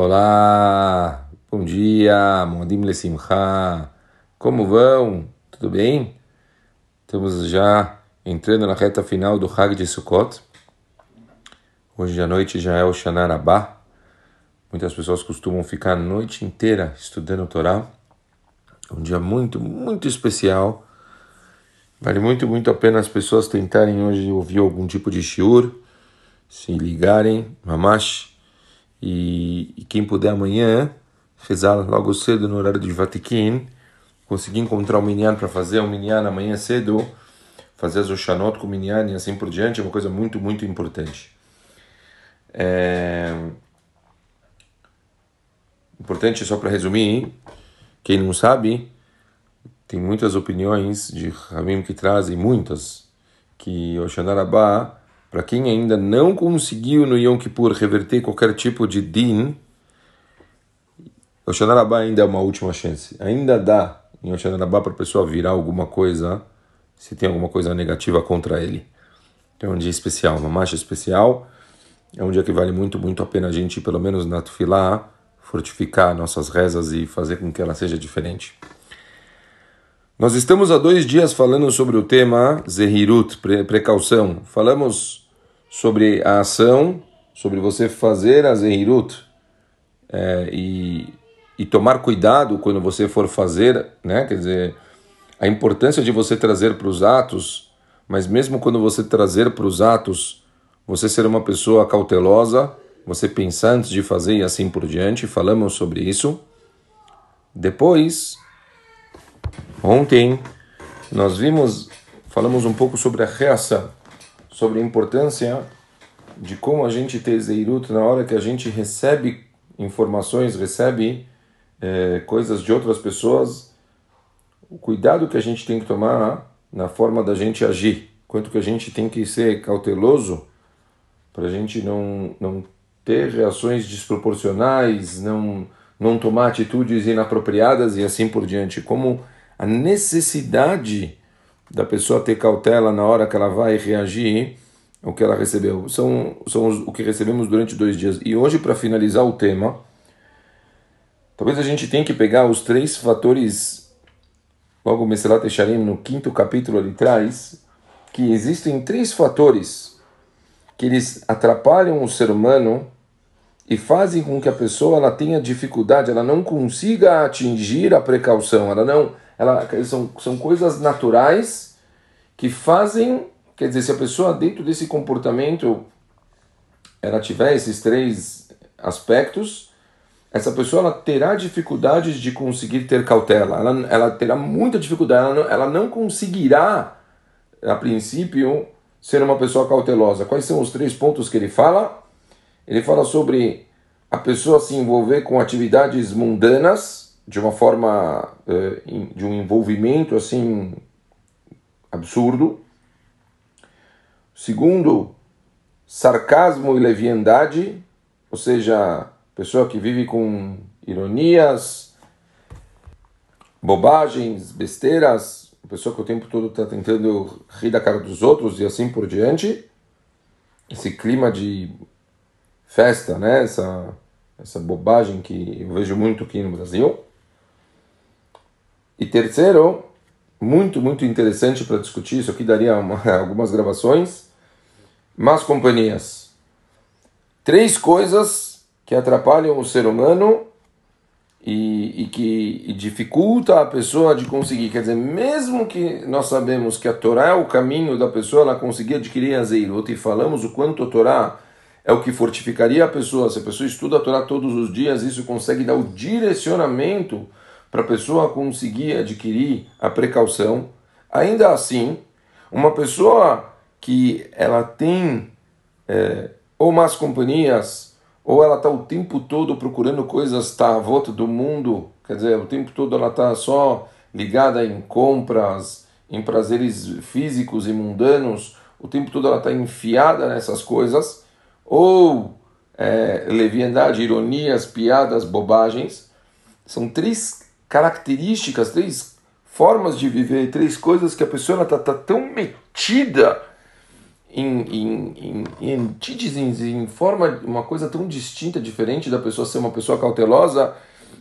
Olá, bom dia, Modim Lesimcha. Como vão? Tudo bem? Estamos já entrando na reta final do Hag de Sukkot. Hoje à noite já é o Shanarabá. Muitas pessoas costumam ficar a noite inteira estudando o Torá. É um dia muito, muito especial. Vale muito, muito a pena as pessoas tentarem hoje ouvir algum tipo de shiur, se ligarem, mamash e, e quem puder amanhã, rezar logo cedo no horário de Vatiquim, conseguir encontrar o Minyan para fazer o Minyan amanhã cedo, fazer as Oshanot com o Minyan e assim por diante, é uma coisa muito, muito importante. É... Importante, só para resumir, quem não sabe, tem muitas opiniões de Ramim que trazem, muitas, que Oshanarabá para quem ainda não conseguiu no Yom Kippur reverter qualquer tipo de din, o Shanarabá ainda é uma última chance. Ainda dá em Oshanarabá para a pessoa virar alguma coisa, se tem alguma coisa negativa contra ele. Então é um dia especial, uma marcha especial. É um dia que vale muito, muito a pena a gente, pelo menos na Tufilá, fortificar nossas rezas e fazer com que ela seja diferente. Nós estamos há dois dias falando sobre o tema Zehirut, pre precaução. Falamos sobre a ação, sobre você fazer a Zehirut é, e, e tomar cuidado quando você for fazer, né? quer dizer, a importância de você trazer para os atos, mas mesmo quando você trazer para os atos, você ser uma pessoa cautelosa, você pensar antes de fazer e assim por diante. Falamos sobre isso. Depois Ontem nós vimos, falamos um pouco sobre a reação, sobre a importância de como a gente ter Zeirut na hora que a gente recebe informações, recebe é, coisas de outras pessoas, o cuidado que a gente tem que tomar na forma da gente agir, quanto que a gente tem que ser cauteloso para a gente não, não ter reações desproporcionais, não, não tomar atitudes inapropriadas e assim por diante. Como a necessidade da pessoa ter cautela na hora que ela vai reagir ao que ela recebeu. São, são os, o que recebemos durante dois dias. E hoje, para finalizar o tema, talvez a gente tenha que pegar os três fatores, logo o Meselat no quinto capítulo ali traz, que existem três fatores que eles atrapalham o ser humano e fazem com que a pessoa ela tenha dificuldade, ela não consiga atingir a precaução, ela não ela, são, são coisas naturais que fazem, quer dizer, se a pessoa dentro desse comportamento ela tiver esses três aspectos, essa pessoa ela terá dificuldades de conseguir ter cautela, ela, ela terá muita dificuldade, ela não, ela não conseguirá, a princípio, ser uma pessoa cautelosa. Quais são os três pontos que ele fala? Ele fala sobre a pessoa se envolver com atividades mundanas, de uma forma eh, de um envolvimento assim absurdo. Segundo, sarcasmo e leviandade, ou seja, pessoa que vive com ironias, bobagens, besteiras, pessoa que o tempo todo está tentando rir da cara dos outros e assim por diante. Esse clima de festa, né? Essa, essa bobagem que eu vejo muito aqui no Brasil. E terceiro, muito, muito interessante para discutir, isso aqui daria uma, algumas gravações, más companhias. Três coisas que atrapalham o ser humano e, e que e dificulta a pessoa de conseguir. Quer dizer, mesmo que nós sabemos que a Torá é o caminho da pessoa ela conseguir adquirir a Zeirut e falamos o quanto a Torá é o que fortificaria a pessoa. Se a pessoa estuda a Torá todos os dias, isso consegue dar o direcionamento para a pessoa conseguir adquirir a precaução. Ainda assim, uma pessoa que ela tem é, ou más companhias, ou ela está o tempo todo procurando coisas tá volta do mundo, quer dizer, o tempo todo ela está só ligada em compras, em prazeres físicos e mundanos, o tempo todo ela está enfiada nessas coisas, ou é, leviandade, ironias, piadas, bobagens, são três características, três formas de viver, três coisas que a pessoa está tá tão metida em, em, em, em, em forma, uma coisa tão distinta, diferente da pessoa ser uma pessoa cautelosa,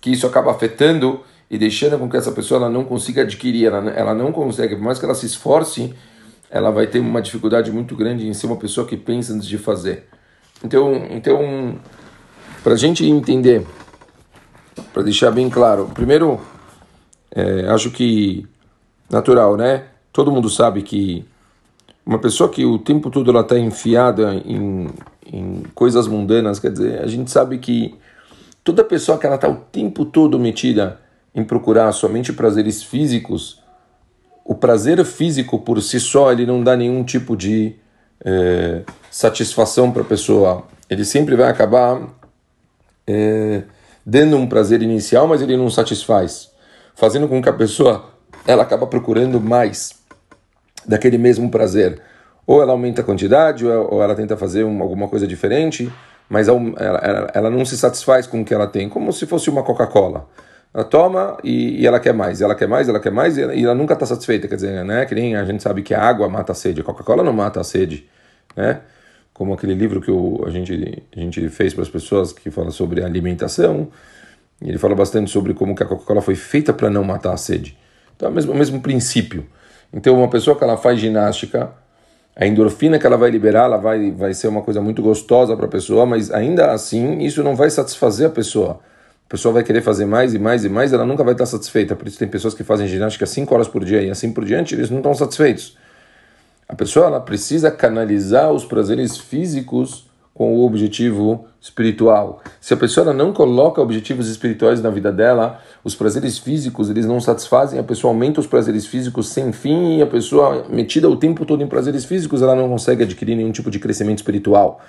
que isso acaba afetando e deixando com que essa pessoa ela não consiga adquirir, ela, ela não consegue, por mais que ela se esforce, ela vai ter uma dificuldade muito grande em ser uma pessoa que pensa antes de fazer. Então, então para a gente entender, para deixar bem claro, primeiro, é, acho que natural, né? Todo mundo sabe que uma pessoa que o tempo todo ela está enfiada em, em coisas mundanas, quer dizer, a gente sabe que toda pessoa que ela está o tempo todo metida em procurar somente prazeres físicos, o prazer físico por si só ele não dá nenhum tipo de é, satisfação para a pessoa. Ele sempre vai acabar é, dando um prazer inicial, mas ele não satisfaz, fazendo com que a pessoa ela acaba procurando mais daquele mesmo prazer. Ou ela aumenta a quantidade, ou ela tenta fazer uma, alguma coisa diferente, mas ela, ela, ela, não se satisfaz com o que ela tem, como se fosse uma Coca-Cola. Ela toma e, e, ela quer mais, ela quer mais, ela quer mais, e ela, e ela nunca está satisfeita. Quer dizer, né? Que nem a gente sabe que a água mata a sede, a Coca-Cola não mata a sede, né? Como aquele livro que a, gente, a gente fez para as pessoas que fala sobre alimentação. Ele fala bastante sobre como que a Coca-Cola foi feita para não matar a sede. Então é o mesmo, o mesmo princípio. Então uma pessoa que ela faz ginástica, a endorfina que ela vai liberar, ela vai, vai ser uma coisa muito gostosa para a pessoa, mas ainda assim isso não vai satisfazer a pessoa. A pessoa vai querer fazer mais e mais e mais, ela nunca vai estar satisfeita. Por isso tem pessoas que fazem ginástica 5 horas por dia e assim por diante, eles não estão satisfeitos. A pessoa ela precisa canalizar os prazeres físicos com o objetivo espiritual. Se a pessoa não coloca objetivos espirituais na vida dela, os prazeres físicos eles não satisfazem, a pessoa aumenta os prazeres físicos sem fim e a pessoa metida o tempo todo em prazeres físicos, ela não consegue adquirir nenhum tipo de crescimento espiritual.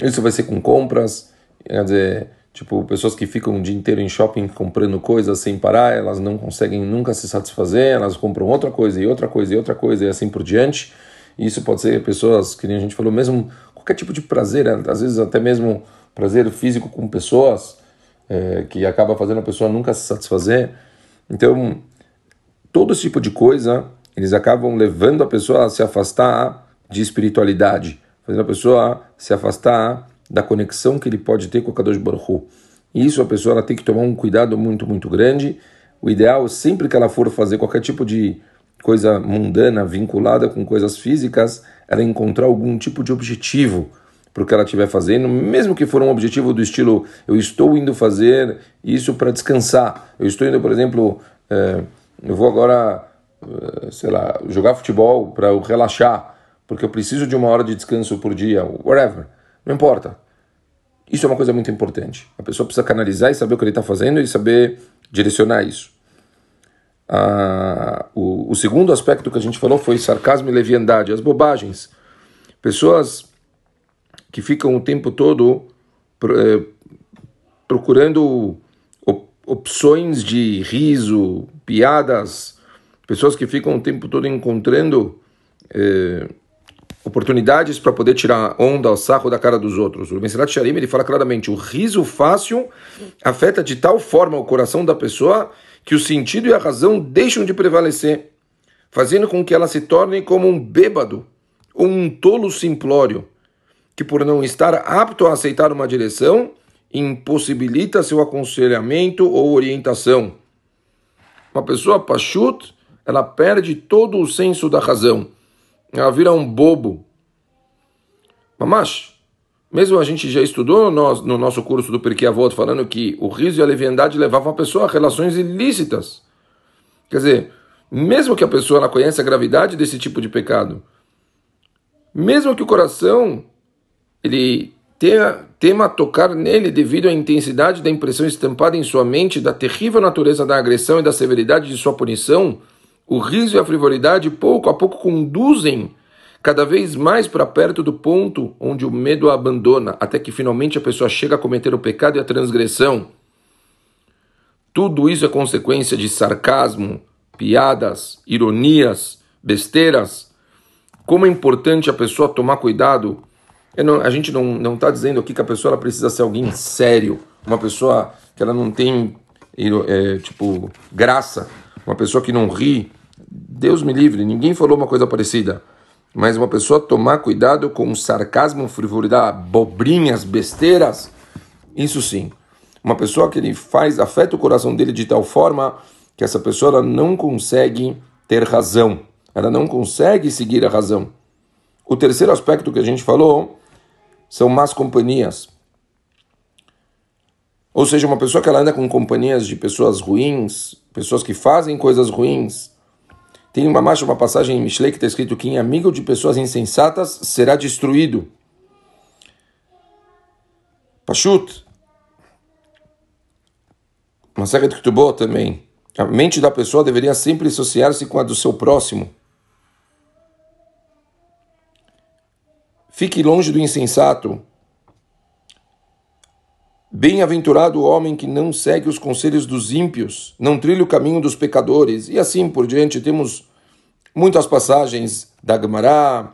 Isso vai ser com compras, quer dizer, tipo, pessoas que ficam o dia inteiro em shopping comprando coisas sem parar, elas não conseguem nunca se satisfazer, elas compram outra coisa e outra coisa e outra coisa e assim por diante. Isso pode ser pessoas, que nem a gente falou, mesmo qualquer tipo de prazer, né? às vezes até mesmo prazer físico com pessoas, é, que acaba fazendo a pessoa nunca se satisfazer. Então, todo esse tipo de coisa, eles acabam levando a pessoa a se afastar de espiritualidade, fazendo a pessoa se afastar da conexão que ele pode ter com o Kadosh Baruch Hu. E isso a pessoa ela tem que tomar um cuidado muito, muito grande. O ideal, sempre que ela for fazer qualquer tipo de coisa mundana vinculada com coisas físicas, ela encontrar algum tipo de objetivo para o que ela estiver fazendo, mesmo que for um objetivo do estilo eu estou indo fazer isso para descansar, eu estou indo, por exemplo, é, eu vou agora, é, sei lá, jogar futebol para eu relaxar, porque eu preciso de uma hora de descanso por dia, whatever, não importa. Isso é uma coisa muito importante. A pessoa precisa canalizar e saber o que ele está fazendo e saber direcionar isso. Ah, o, o, segundo aspecto que a gente falou foi sarcasmo e leviandade, as bobagens. Pessoas que ficam o tempo todo eh, procurando op opções de riso, piadas, pessoas que ficam o tempo todo encontrando eh, oportunidades para poder tirar onda, o sarro da cara dos outros. O Mesilat Sharim ele fala claramente: o riso fácil afeta de tal forma o coração da pessoa que o sentido e a razão deixam de prevalecer, fazendo com que ela se torne como um bêbado ou um tolo simplório, que por não estar apto a aceitar uma direção, impossibilita seu aconselhamento ou orientação. Uma pessoa pachut, ela perde todo o senso da razão. Ela vira um bobo. Mamash, mesmo a gente já estudou no, no nosso curso do Porquê Avot, falando que o riso e a leviandade levavam a pessoa a relações ilícitas. Quer dizer, mesmo que a pessoa ela conheça a gravidade desse tipo de pecado, mesmo que o coração ele tenha, tema tocar nele devido à intensidade da impressão estampada em sua mente da terrível natureza da agressão e da severidade de sua punição, o riso e a frivolidade pouco a pouco conduzem cada vez mais para perto do ponto onde o medo a abandona, até que finalmente a pessoa chega a cometer o pecado e a transgressão. Tudo isso é consequência de sarcasmo, piadas, ironias, besteiras. Como é importante a pessoa tomar cuidado. Não, a gente não está dizendo aqui que a pessoa precisa ser alguém sério, uma pessoa que ela não tem, é, tipo, graça, uma pessoa que não ri. Deus me livre, ninguém falou uma coisa parecida. mas uma pessoa tomar cuidado com sarcasmo, frivolidade, bobrinhas, besteiras, isso sim. Uma pessoa que ele faz, afeta o coração dele de tal forma que essa pessoa não consegue ter razão, ela não consegue seguir a razão. O terceiro aspecto que a gente falou são más companhias. Ou seja, uma pessoa que ela anda com companhias de pessoas ruins, pessoas que fazem coisas ruins, tem uma marcha, uma passagem em Mishlei que está escrito que em amigo de pessoas insensatas será destruído. Pashut. Maseret Ketubot também. A mente da pessoa deveria sempre associar-se com a do seu próximo. Fique longe do insensato. Bem-aventurado o homem que não segue os conselhos dos ímpios, não trilha o caminho dos pecadores, e assim por diante. Temos muitas passagens da Gemara,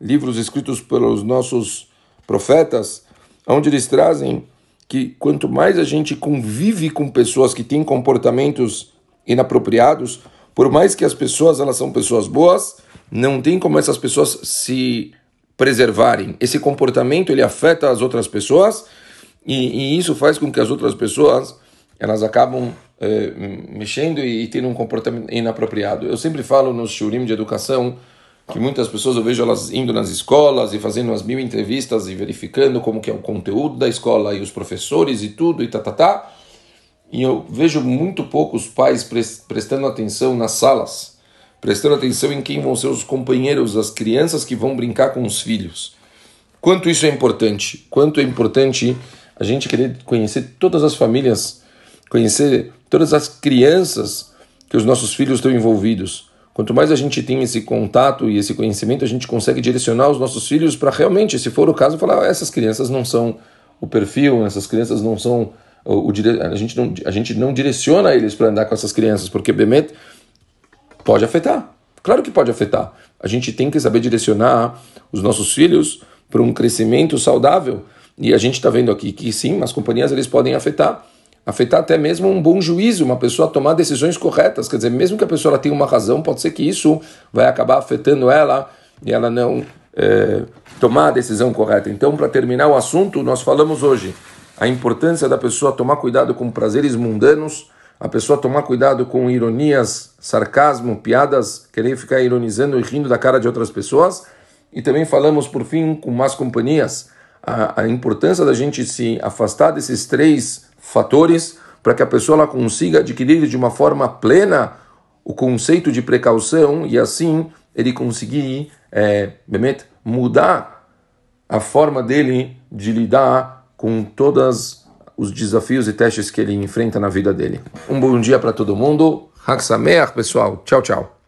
livros escritos pelos nossos profetas, onde eles trazem que quanto mais a gente convive com pessoas que têm comportamentos inapropriados, por mais que as pessoas elas são pessoas boas, não tem como essas pessoas se preservarem. Esse comportamento ele afeta as outras pessoas e, e isso faz com que as outras pessoas elas acabam é, mexendo e, e tendo um comportamento inapropriado. Eu sempre falo nos shurim de educação que muitas pessoas eu vejo elas indo nas escolas e fazendo as mil entrevistas e verificando como que é o conteúdo da escola e os professores e tudo e tá, tá, tá. E eu vejo muito poucos pais prestando atenção nas salas, prestando atenção em quem vão ser os companheiros, as crianças que vão brincar com os filhos. Quanto isso é importante, quanto é importante a gente querer conhecer todas as famílias, conhecer todas as crianças que os nossos filhos estão envolvidos. Quanto mais a gente tem esse contato e esse conhecimento, a gente consegue direcionar os nossos filhos para realmente, se for o caso, falar: ah, essas crianças não são o perfil, essas crianças não são o, o a gente não a gente não direciona eles para andar com essas crianças, porque Bemet pode afetar. Claro que pode afetar. A gente tem que saber direcionar os nossos filhos para um crescimento saudável. E a gente está vendo aqui que sim, as companhias eles podem afetar, afetar até mesmo um bom juízo, uma pessoa tomar decisões corretas. Quer dizer, mesmo que a pessoa tenha uma razão, pode ser que isso vai acabar afetando ela e ela não é, tomar a decisão correta. Então, para terminar o assunto, nós falamos hoje a importância da pessoa tomar cuidado com prazeres mundanos, a pessoa tomar cuidado com ironias, sarcasmo, piadas, querer ficar ironizando e rindo da cara de outras pessoas. E também falamos, por fim, com más companhias, a, a importância da gente se afastar desses três fatores para que a pessoa ela consiga adquirir de uma forma plena o conceito de precaução e assim ele conseguir é, mudar a forma dele de lidar com todos os desafios e testes que ele enfrenta na vida dele. Um bom dia para todo mundo. Hak pessoal. Tchau, tchau.